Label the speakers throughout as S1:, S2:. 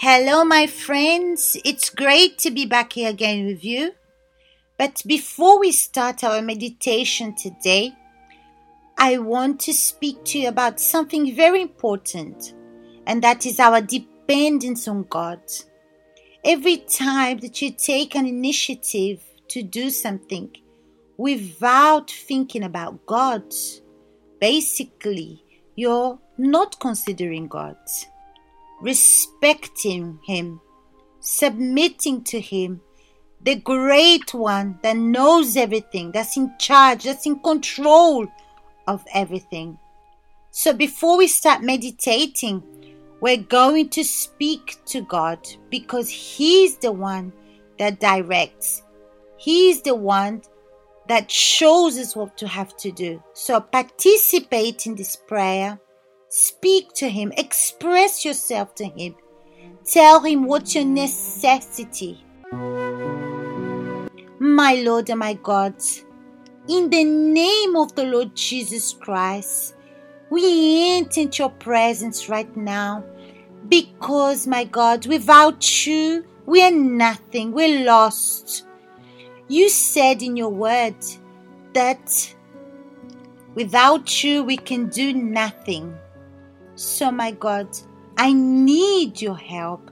S1: Hello, my friends. It's great to be back here again with you. But before we start our meditation today, I want to speak to you about something very important, and that is our dependence on God. Every time that you take an initiative to do something without thinking about God, basically, you're not considering God respecting Him, submitting to Him, the great one that knows everything, that's in charge, that's in control of everything. So before we start meditating, we're going to speak to God because He's the one that directs. He's the one that shows us what to have to do. So participate in this prayer Speak to Him, express yourself to Him. Tell Him what's your necessity. My Lord and my God, in the name of the Lord Jesus Christ, we enter into your presence right now because, my God, without you, we are nothing, we're lost. You said in your word that without you, we can do nothing. So, my God, I need your help.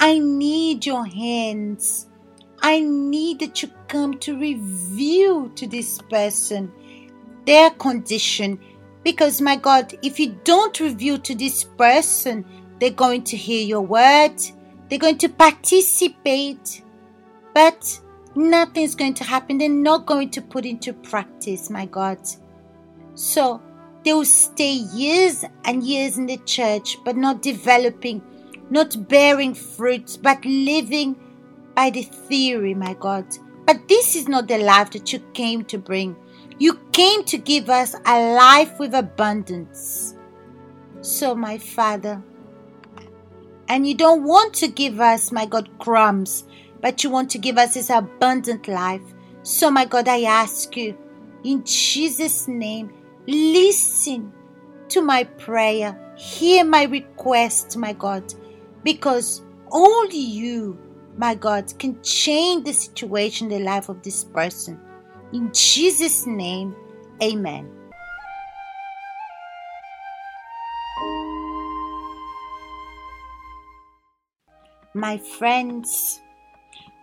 S1: I need your hands. I need that you come to reveal to this person their condition. Because, my God, if you don't reveal to this person, they're going to hear your word, they're going to participate, but nothing's going to happen. They're not going to put into practice, my God. So, they will stay years and years in the church, but not developing, not bearing fruits, but living by the theory, my God. But this is not the life that you came to bring. You came to give us a life with abundance. So, my Father, and you don't want to give us, my God, crumbs, but you want to give us this abundant life. So, my God, I ask you, in Jesus' name, Listen to my prayer. Hear my request, my God, because only you, my God, can change the situation, the life of this person. In Jesus' name, amen. My friends,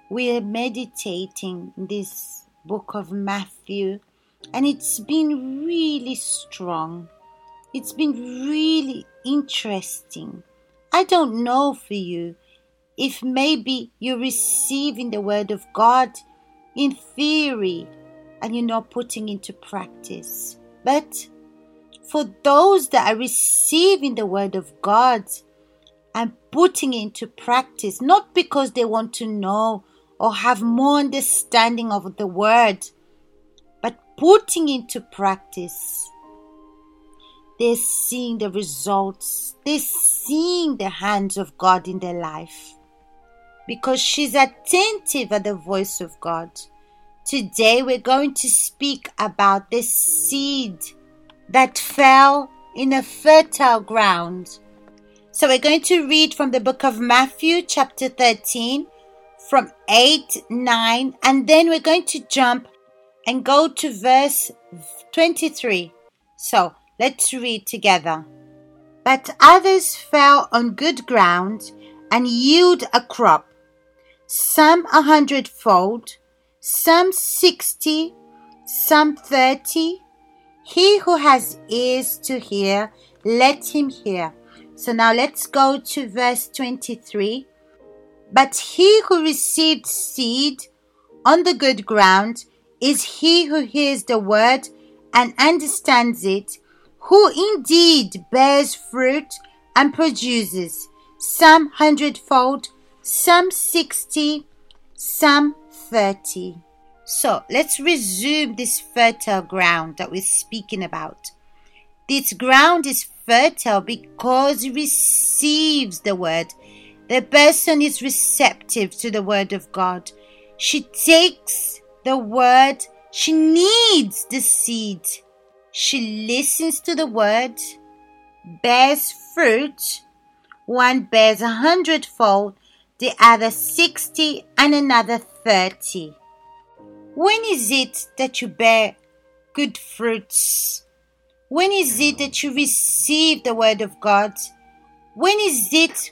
S1: we are meditating this book of Matthew and it's been really strong. It's been really interesting. I don't know for you if maybe you're receiving the Word of God in theory and you're not putting into practice. But for those that are receiving the Word of God and putting into practice, not because they want to know or have more understanding of the Word, putting into practice, they're seeing the results, they're seeing the hands of God in their life because she's attentive at the voice of God. Today we're going to speak about the seed that fell in a fertile ground. So we're going to read from the book of Matthew, chapter 13, from 8, 9, and then we're going to jump and go to verse 23. So let's read together. But others fell on good ground and yield a crop, some a hundredfold, some sixty, some thirty. He who has ears to hear, let him hear. So now let's go to verse 23. But he who received seed on the good ground is he who hears the word and understands it, who indeed bears fruit and produces some hundredfold, some sixty, some thirty. So let's resume this fertile ground that we're speaking about. This ground is fertile because it receives the word. The person is receptive to the word of God. She takes the word. She needs the seed. She listens to the word, bears fruit, One bears a hundredfold, the other sixty, and another thirty. When is it that you bear good fruits? When is it that you receive the Word of God? When is it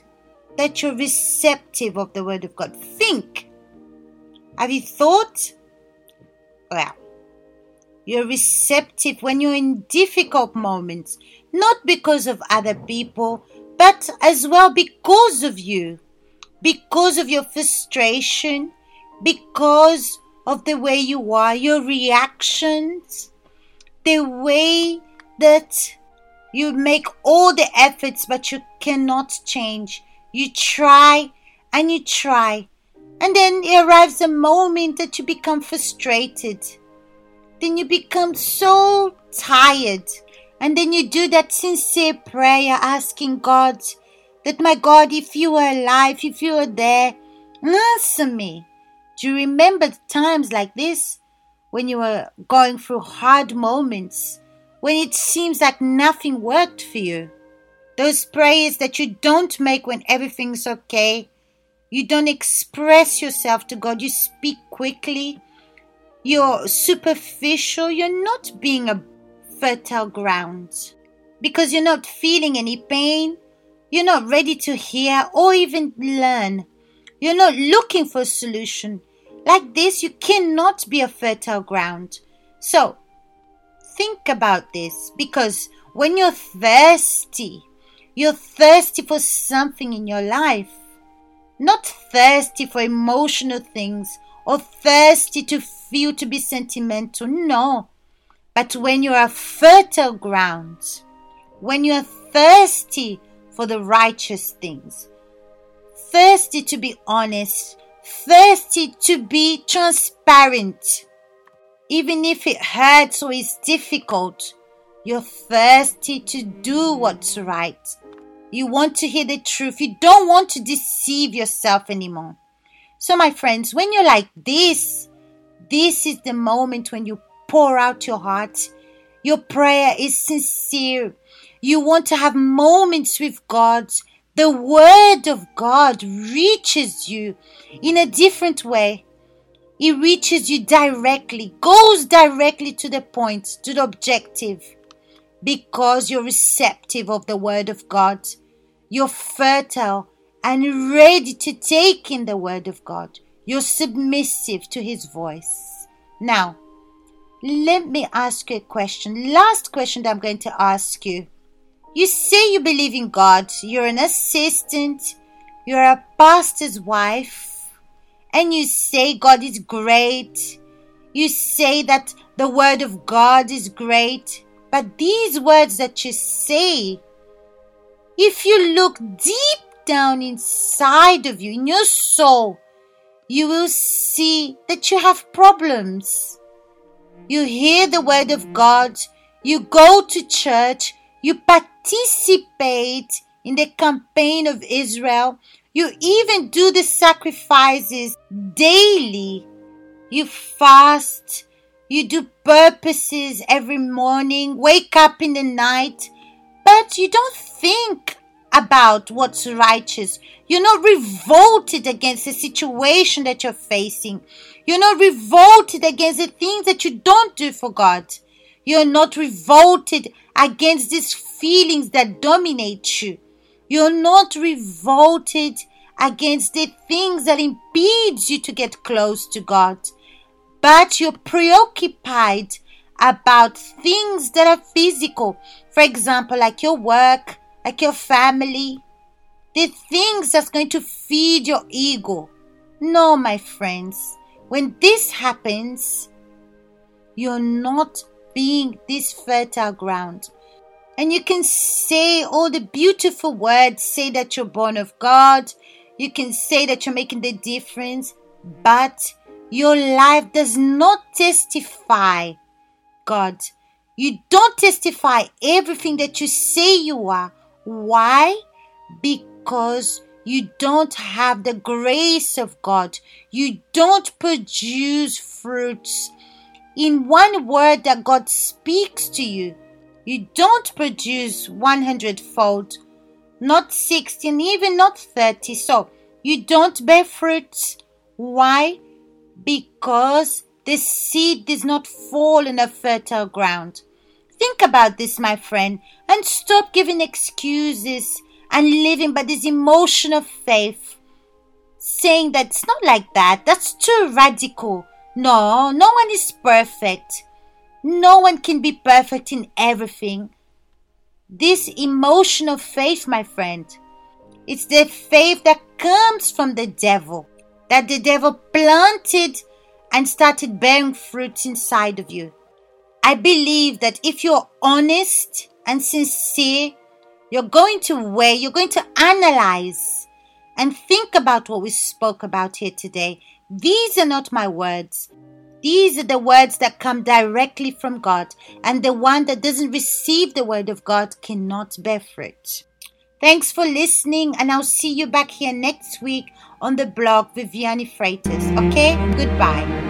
S1: that you're receptive of the Word of God? Think. Have you thought? Well, you're receptive when you're in difficult moments, not because of other people, but as well because of you, because of your frustration, because of the way you are, your reactions, the way that you make all the efforts, but you cannot change. You try and you try, and then it arrives a moment that you become frustrated. Then you become so tired. And then you do that sincere prayer asking God that, my God, if you are alive, if you are there, answer me. Do you remember times like this when you were going through hard moments, when it seems like nothing worked for you? Those prayers that you don't make when everything's okay. You don't express yourself to God. You speak quickly. You're superficial. You're not being a fertile ground because you're not feeling any pain. You're not ready to hear or even learn. You're not looking for a solution. Like this, you cannot be a fertile ground. So, think about this because when you're thirsty, you're thirsty for something in your life. Not thirsty for emotional things or thirsty to feel to be sentimental. No. But when you are fertile ground, when you are thirsty for the righteous things, thirsty to be honest, thirsty to be transparent, even if it hurts or is difficult, you're thirsty to do what's right. You want to hear the truth. You don't want to deceive yourself anymore. So, my friends, when you're like this, this is the moment when you pour out your heart. Your prayer is sincere. You want to have moments with God. The Word of God reaches you in a different way. It reaches you directly, goes directly to the point, to the objective, because you're receptive of the Word of God. You're fertile and ready to take in the Word of God. You're submissive to His voice. Now, let me ask you a question. Last question that I'm going to ask you. You say you believe in God, you're an assistant, you're a pastor's wife, and you say God is great. You say that the Word of God is great. But these words that you say, if you look deep down inside of you, in your soul, you will see that you have problems. You hear the word of God, you go to church, you participate in the campaign of Israel, you even do the sacrifices daily. You fast, you do purposes every morning, wake up in the night, but you don't think about what's righteous. You're not revolted against the situation that you're facing. You're not revolted against the things that you don't do for God. You're not revolted against these feelings that dominate you. You're not revolted against the things that impedes you to get close to God. But you're preoccupied about things that are physical. For example, like your work, like your family, the things that's going to feed your ego. No, my friends, when this happens, you're not being this fertile ground. And you can say all the beautiful words, say that you're born of God, you can say that you're making the difference, but your life does not testify God. You don't testify everything that you say you are why? Because you don't have the grace of God. You don't produce fruits. In one word that God speaks to you, you don't produce 100 fold not 60, and even not 30. So you don't bear fruits. Why? Because the seed does not fall in a fertile ground. Think about this, my friend, and stop giving excuses and living by this emotion of faith, saying that it's not like that. That's too radical. No, no one is perfect. No one can be perfect in everything. This emotion of faith, my friend, it's the faith that comes from the devil, that the devil planted and started bearing fruit inside of you. I believe that if you're honest and sincere, you're going to weigh, you're going to analyze and think about what we spoke about here today. These are not my words. These are the words that come directly from God, and the one that doesn't receive the word of God cannot bear fruit. Thanks for listening, and I'll see you back here next week on the blog Viviani Freitas. Okay? Goodbye.